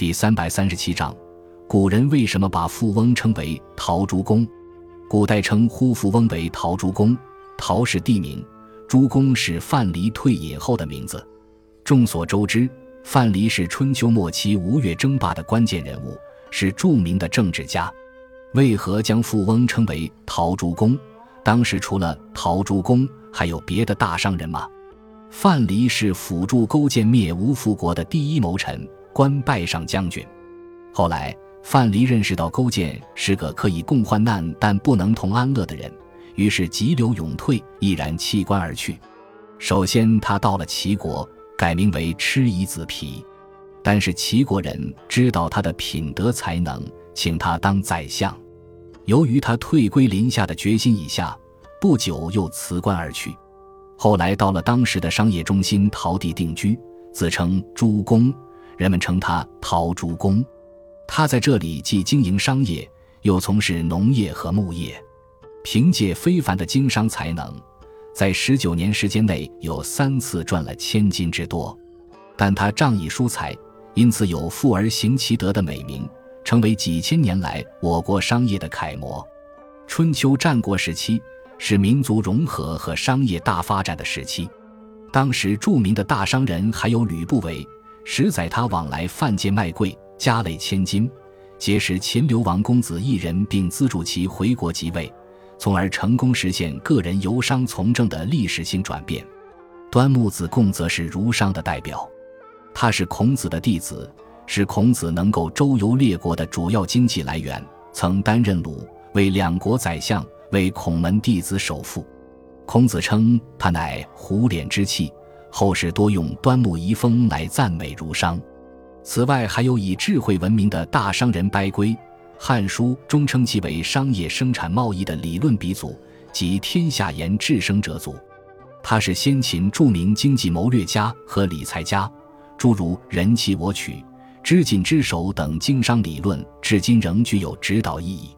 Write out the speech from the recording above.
第三百三十七章，古人为什么把富翁称为陶朱公？古代称呼富翁为陶朱公，陶是地名，朱公是范蠡退隐后的名字。众所周知，范蠡是春秋末期吴越争霸的关键人物，是著名的政治家。为何将富翁称为陶朱公？当时除了陶朱公，还有别的大商人吗？范蠡是辅助勾践灭吴复国的第一谋臣。官拜上将军。后来，范蠡认识到勾践是个可以共患难但不能同安乐的人，于是急流勇退，毅然弃官而去。首先，他到了齐国，改名为蚩夷子皮。但是齐国人知道他的品德才能，请他当宰相。由于他退归临下的决心已下，不久又辞官而去。后来到了当时的商业中心陶地定居，自称朱公。人们称他陶朱公，他在这里既经营商业，又从事农业和牧业。凭借非凡的经商才能，在十九年时间内有三次赚了千金之多。但他仗义疏财，因此有“富而行其德”的美名，成为几千年来我国商业的楷模。春秋战国时期是民族融合和商业大发展的时期，当时著名的大商人还有吕不韦。十载，他往来范界卖贵，家累千金，结识秦流王公子一人，并资助其回国即位，从而成功实现个人由商从政的历史性转变。端木子贡则是儒商的代表，他是孔子的弟子，是孔子能够周游列国的主要经济来源，曾担任鲁、为两国宰相，为孔门弟子首富。孔子称他乃虎脸之气。后世多用端木遗风来赞美儒商。此外，还有以智慧闻名的大商人掰圭，《汉书》中称其为商业生产贸易的理论鼻祖及天下言治生者祖。他是先秦著名经济谋略家和理财家，诸如“人弃我取”“知进知守”等经商理论，至今仍具有指导意义。